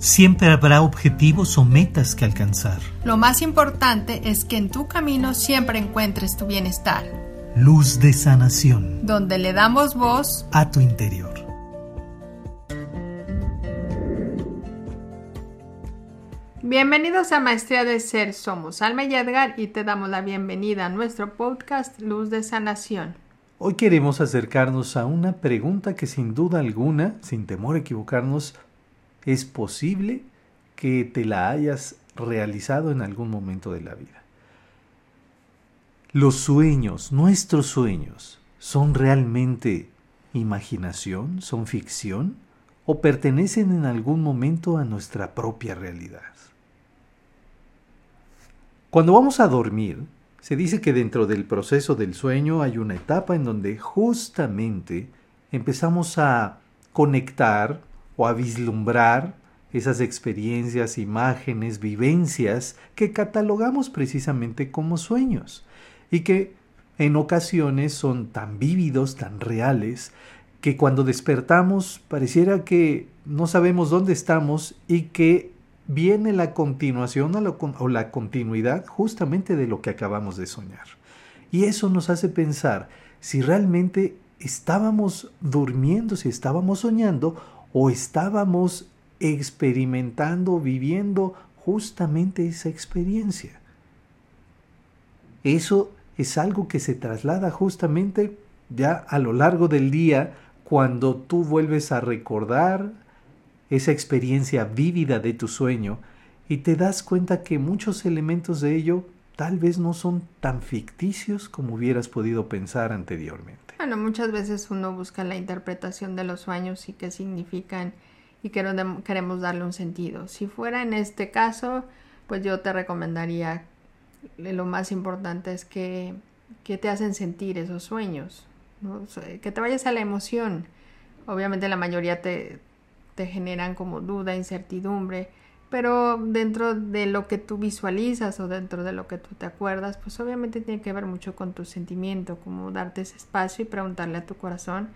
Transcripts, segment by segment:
Siempre habrá objetivos o metas que alcanzar. Lo más importante es que en tu camino siempre encuentres tu bienestar. Luz de sanación. Donde le damos voz a tu interior. Bienvenidos a Maestría de Ser. Somos Alma y Edgar y te damos la bienvenida a nuestro podcast Luz de Sanación. Hoy queremos acercarnos a una pregunta que sin duda alguna, sin temor a equivocarnos, es posible que te la hayas realizado en algún momento de la vida. Los sueños, nuestros sueños, ¿son realmente imaginación? ¿Son ficción? ¿O pertenecen en algún momento a nuestra propia realidad? Cuando vamos a dormir, se dice que dentro del proceso del sueño hay una etapa en donde justamente empezamos a conectar o a vislumbrar esas experiencias, imágenes, vivencias que catalogamos precisamente como sueños y que en ocasiones son tan vívidos, tan reales, que cuando despertamos pareciera que no sabemos dónde estamos y que viene la continuación o la continuidad justamente de lo que acabamos de soñar. Y eso nos hace pensar si realmente estábamos durmiendo, si estábamos soñando o estábamos experimentando, viviendo justamente esa experiencia. Eso es algo que se traslada justamente ya a lo largo del día cuando tú vuelves a recordar, esa experiencia vívida de tu sueño y te das cuenta que muchos elementos de ello tal vez no son tan ficticios como hubieras podido pensar anteriormente. Muchas veces uno busca la interpretación de los sueños y qué significan y queremos darle un sentido. Si fuera en este caso, pues yo te recomendaría, lo más importante es que, que te hacen sentir esos sueños, que te vayas a la emoción. Obviamente la mayoría te, te generan como duda, incertidumbre, pero dentro de lo que tú visualizas o dentro de lo que tú te acuerdas, pues obviamente tiene que ver mucho con tu sentimiento, como darte ese espacio y preguntarle a tu corazón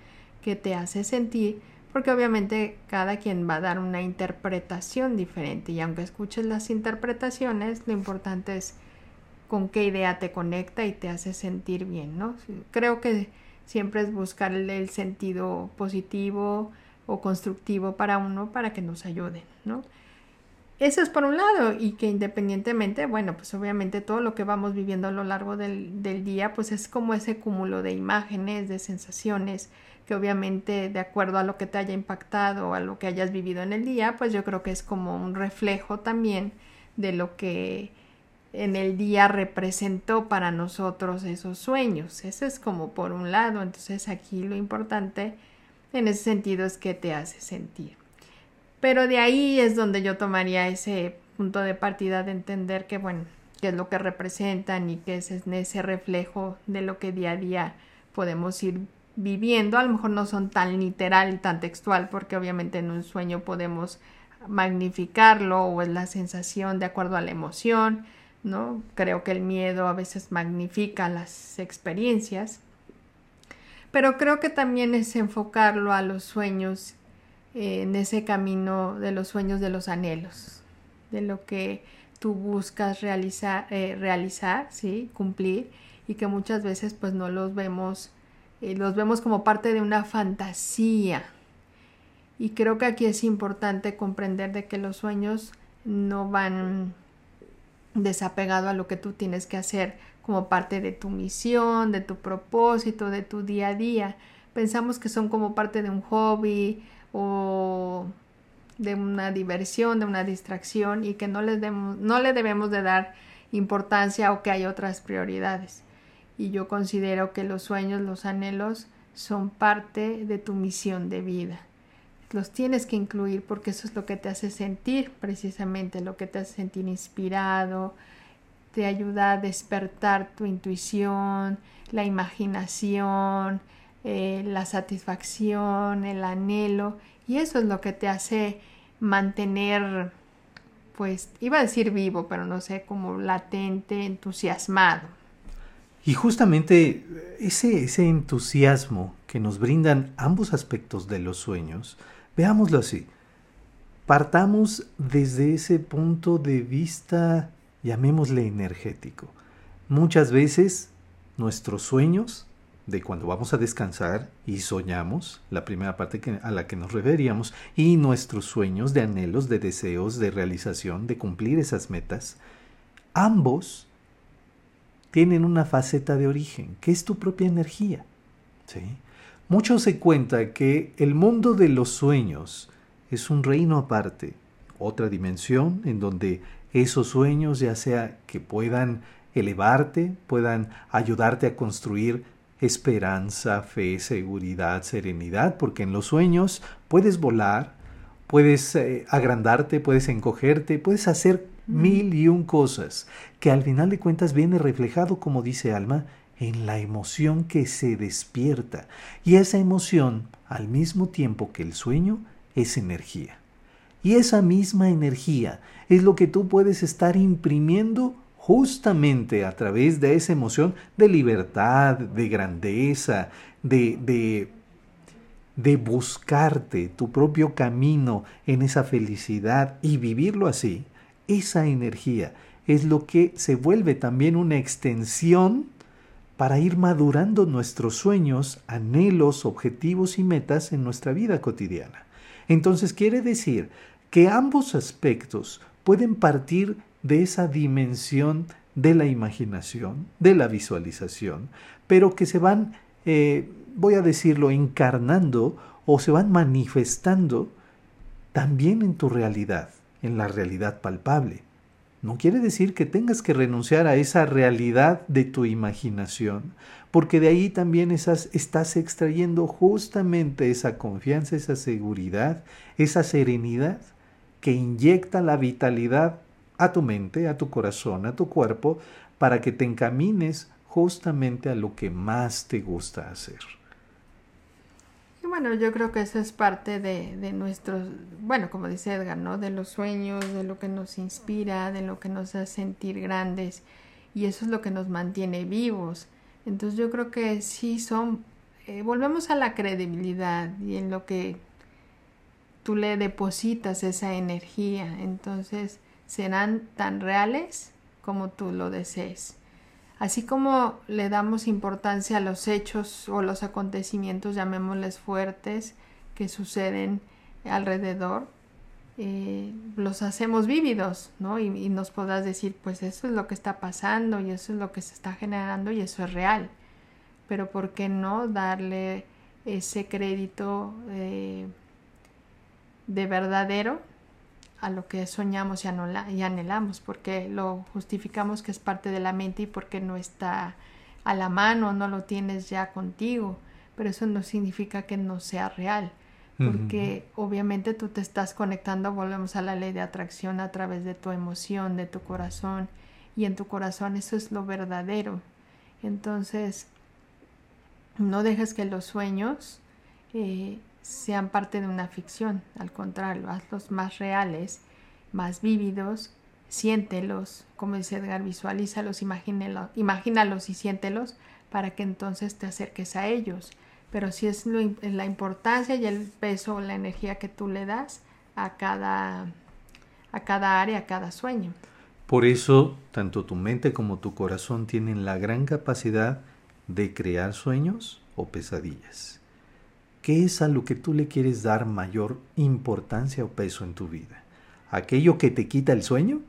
qué te hace sentir, porque obviamente cada quien va a dar una interpretación diferente y aunque escuches las interpretaciones, lo importante es con qué idea te conecta y te hace sentir bien, ¿no? Creo que siempre es buscarle el sentido positivo, o constructivo para uno para que nos ayuden, ¿no? Eso es por un lado y que independientemente, bueno, pues obviamente todo lo que vamos viviendo a lo largo del, del, día, pues es como ese cúmulo de imágenes, de sensaciones, que obviamente de acuerdo a lo que te haya impactado o a lo que hayas vivido en el día, pues yo creo que es como un reflejo también de lo que en el día representó para nosotros esos sueños. Eso es como por un lado, entonces aquí lo importante en ese sentido es que te hace sentir. Pero de ahí es donde yo tomaría ese punto de partida de entender que, bueno, qué es lo que representan y qué es ese reflejo de lo que día a día podemos ir viviendo. A lo mejor no son tan literal y tan textual, porque obviamente en un sueño podemos magnificarlo o es la sensación de acuerdo a la emoción, ¿no? Creo que el miedo a veces magnifica las experiencias pero creo que también es enfocarlo a los sueños, en ese camino de los sueños de los anhelos, de lo que tú buscas realizar, eh, realizar ¿sí? cumplir y que muchas veces pues no los vemos, eh, los vemos como parte de una fantasía. Y creo que aquí es importante comprender de que los sueños no van desapegado a lo que tú tienes que hacer como parte de tu misión, de tu propósito, de tu día a día. Pensamos que son como parte de un hobby o de una diversión, de una distracción y que no, les demos, no le debemos de dar importancia o que hay otras prioridades. Y yo considero que los sueños, los anhelos son parte de tu misión de vida. Los tienes que incluir porque eso es lo que te hace sentir precisamente, lo que te hace sentir inspirado, te ayuda a despertar tu intuición, la imaginación, eh, la satisfacción, el anhelo, y eso es lo que te hace mantener, pues, iba a decir vivo, pero no sé, como latente, entusiasmado. Y justamente ese, ese entusiasmo que nos brindan ambos aspectos de los sueños, veámoslo así. partamos desde ese punto de vista, llamémosle energético. Muchas veces nuestros sueños de cuando vamos a descansar y soñamos, la primera parte a la que nos referíamos, y nuestros sueños de anhelos, de deseos, de realización, de cumplir esas metas, ambos tienen una faceta de origen, que es tu propia energía. ¿sí? Mucho se cuenta que el mundo de los sueños es un reino aparte, otra dimensión en donde esos sueños ya sea que puedan elevarte, puedan ayudarte a construir esperanza, fe, seguridad, serenidad, porque en los sueños puedes volar, puedes eh, agrandarte, puedes encogerte, puedes hacer mil y un cosas, que al final de cuentas viene reflejado, como dice Alma, en la emoción que se despierta. Y esa emoción, al mismo tiempo que el sueño, es energía. Y esa misma energía es lo que tú puedes estar imprimiendo justamente a través de esa emoción de libertad, de grandeza, de, de, de buscarte tu propio camino en esa felicidad y vivirlo así, esa energía es lo que se vuelve también una extensión para ir madurando nuestros sueños, anhelos, objetivos y metas en nuestra vida cotidiana. Entonces quiere decir que ambos aspectos pueden partir de esa dimensión de la imaginación, de la visualización, pero que se van, eh, voy a decirlo, encarnando o se van manifestando también en tu realidad, en la realidad palpable. No quiere decir que tengas que renunciar a esa realidad de tu imaginación, porque de ahí también esas, estás extrayendo justamente esa confianza, esa seguridad, esa serenidad que inyecta la vitalidad a tu mente, a tu corazón, a tu cuerpo, para que te encamines justamente a lo que más te gusta hacer. Y bueno, yo creo que eso es parte de, de nuestros, bueno, como dice Edgar, ¿no? De los sueños, de lo que nos inspira, de lo que nos hace sentir grandes. Y eso es lo que nos mantiene vivos. Entonces yo creo que sí son, eh, volvemos a la credibilidad y en lo que tú le depositas esa energía. Entonces, serán tan reales como tú lo desees. Así como le damos importancia a los hechos o los acontecimientos, llamémosles fuertes, que suceden alrededor, eh, los hacemos vívidos, ¿no? Y, nos podrás decir, pues eso es lo que está pasando y eso es lo que se está generando y eso es real. Pero ¿por qué no darle ese crédito eh, de verdadero a lo que soñamos y, anhelamos, porque lo justificamos que es parte de la mente y porque no está a la mano, no lo tienes ya contigo, pero eso no significa que no sea real, porque obviamente tú te estás conectando, volvemos a la ley de atracción a través de tu emoción, de tu corazón, y en tu corazón eso es lo verdadero. Entonces, no dejes que los sueños eh, sean parte de una ficción, al contrario, hazlos más reales, más vívidos, siéntelos, como dice Edgar, visualízalos, imagínalos, y siéntelos para que entonces te acerques a ellos. Pero si es la importancia y el peso o la energía que tú le das a cada, a cada área, a cada sueño. Por eso, tanto tu mente como tu corazón tienen la gran capacidad de crear sueños o pesadillas. ¿Qué es a lo que tú le quieres dar mayor importancia o peso en tu vida? ¿Aquello que te quita el sueño?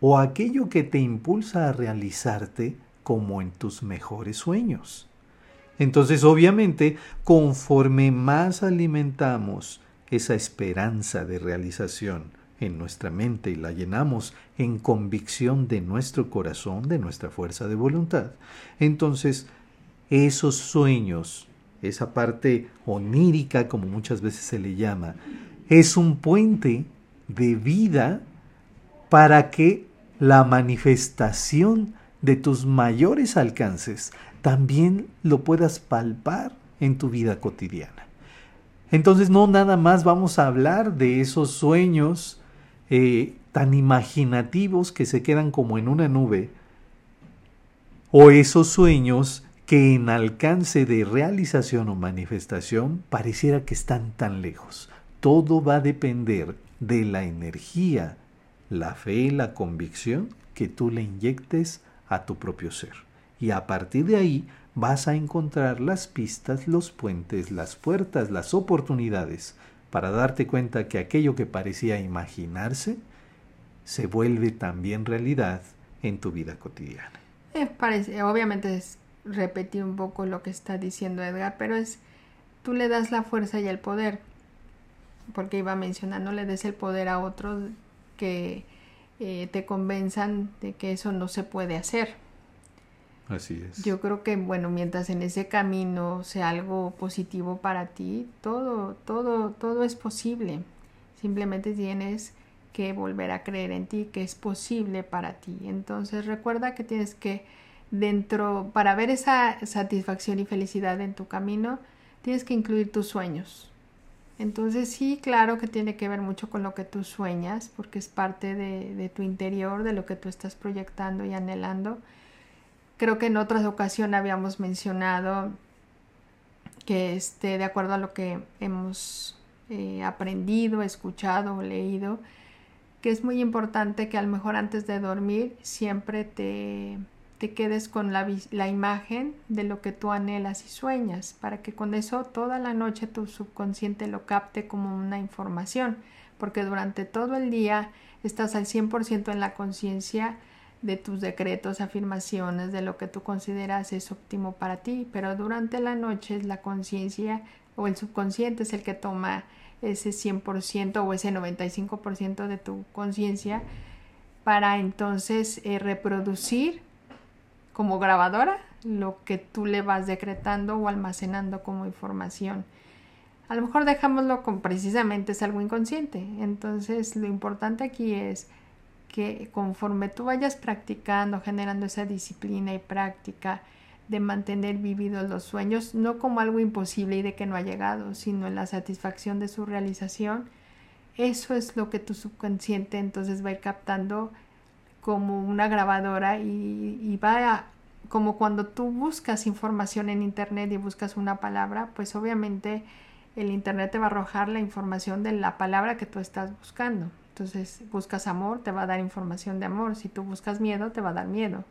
¿O aquello que te impulsa a realizarte como en tus mejores sueños? Entonces, obviamente, conforme más alimentamos esa esperanza de realización en nuestra mente y la llenamos en convicción de nuestro corazón, de nuestra fuerza de voluntad, entonces esos sueños esa parte onírica, como muchas veces se le llama, es un puente de vida para que la manifestación de tus mayores alcances también lo puedas palpar en tu vida cotidiana. Entonces no nada más vamos a hablar de esos sueños eh, tan imaginativos que se quedan como en una nube, o esos sueños que en alcance de realización o manifestación pareciera que están tan lejos. Todo va a depender de la energía, la fe, la convicción que tú le inyectes a tu propio ser. Y a partir de ahí vas a encontrar las pistas, los puentes, las puertas, las oportunidades para darte cuenta que aquello que parecía imaginarse se vuelve también realidad en tu vida cotidiana. Eh, parece, obviamente es repetir un poco lo que está diciendo Edgar, pero es tú le das la fuerza y el poder, porque iba no le des el poder a otros que eh, te convenzan de que eso no se puede hacer. Así es. Yo creo que, bueno, mientras en ese camino sea algo positivo para ti, todo, todo, todo es posible. Simplemente tienes que volver a creer en ti, que es posible para ti. Entonces recuerda que tienes que, dentro, para ver esa satisfacción y felicidad en tu camino, tienes que incluir tus sueños. Entonces sí, claro que tiene que ver mucho con lo que tú sueñas, porque es parte de, tu interior, de lo que tú estás proyectando y anhelando Creo que en otras ocasiones habíamos mencionado que este, de acuerdo a lo que hemos eh, aprendido, escuchado, leído, que es muy importante que a lo mejor antes de dormir siempre te, te quedes con la, la, imagen de lo que tú anhelas y sueñas, para que con eso toda la noche tu subconsciente lo capte como una información, porque durante todo el día estás al 100% en la conciencia de tus decretos, afirmaciones, de lo que tú consideras es óptimo para ti, pero durante la noche es la conciencia o el subconsciente es el que toma ese 100% o ese 95% de tu conciencia para entonces eh, reproducir como grabadora lo que tú le vas decretando o almacenando como información. A lo mejor dejámoslo con precisamente es algo inconsciente. Entonces lo importante aquí es que conforme tú vayas practicando, generando esa disciplina y práctica de mantener vividos los sueños, no como algo imposible y de que no ha llegado, sino en la satisfacción de su realización, eso es lo que tu subconsciente entonces va a ir captando como una grabadora y, va a, como cuando tú buscas información en internet y buscas una palabra, pues obviamente el internet te va a arrojar la información de la palabra que tú estás buscando. Entonces, buscas amor, te va a dar información de amor. Si tú buscas miedo, te va a dar miedo,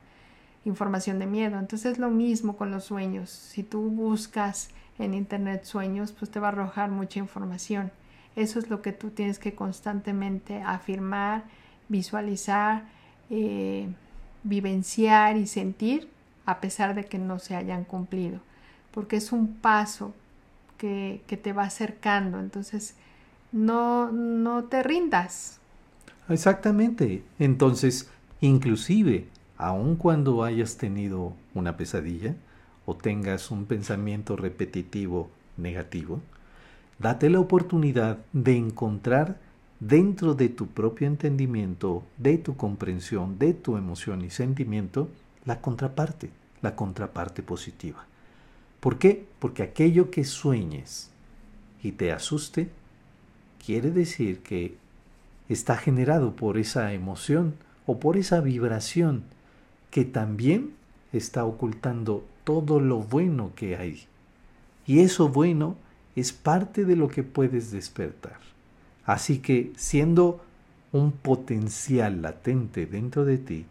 información de miedo. Entonces, es lo mismo con los sueños. Si tú buscas en internet sueños, pues te va a arrojar mucha información. Eso es lo que tú tienes que constantemente afirmar, visualizar, eh, vivenciar y sentir a pesar de que no se hayan cumplido. Porque es un paso que, que te va acercando. Entonces, no, no te rindas. Exactamente. Entonces, inclusive, aun cuando hayas tenido una pesadilla o tengas un pensamiento repetitivo negativo, date la oportunidad de encontrar dentro de tu propio entendimiento, de tu comprensión, de tu emoción y sentimiento, la contraparte, la contraparte positiva. ¿Por qué? Porque aquello que sueñes y te asuste, quiere decir que está generado por esa emoción o por esa vibración que también está ocultando todo lo bueno que hay. Y eso bueno es parte de lo que puedes despertar. Así que siendo un potencial latente dentro de ti,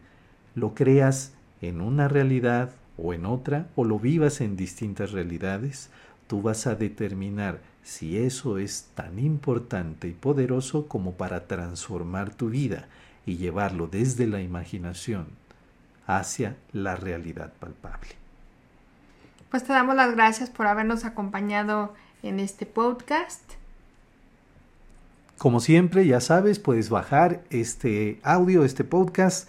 lo creas en una realidad o en otra, o lo vivas en distintas realidades, tú vas a determinar si eso es tan importante y poderoso como para transformar tu vida y llevarlo desde la imaginación hacia la realidad palpable. Pues te damos las gracias por habernos acompañado en este podcast. Como siempre, ya sabes, puedes bajar este audio, este podcast,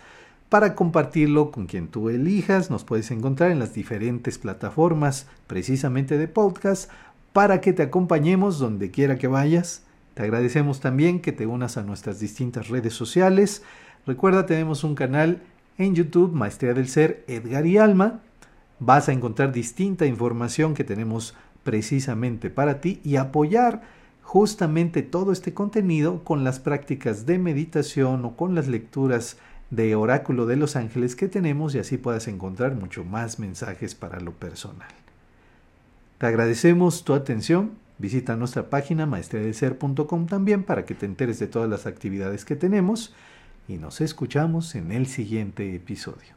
para compartirlo con quien tú elijas. Nos puedes encontrar en las diferentes plataformas precisamente de podcast para que te acompañemos donde quiera que vayas. Te agradecemos también que te unas a nuestras distintas redes sociales. Recuerda, tenemos un canal en YouTube, Maestría del Ser, Edgar y Alma. Vas a encontrar distinta información que tenemos precisamente para ti y apoyar justamente todo este contenido con las prácticas de meditación o con las lecturas de oráculo de los ángeles que tenemos y así puedas encontrar mucho más mensajes para lo personal. Te agradecemos tu atención Visita nuestra página maestriadeser.com también para que te enteres de todas las actividades que tenemos y nos escuchamos en el siguiente episodio.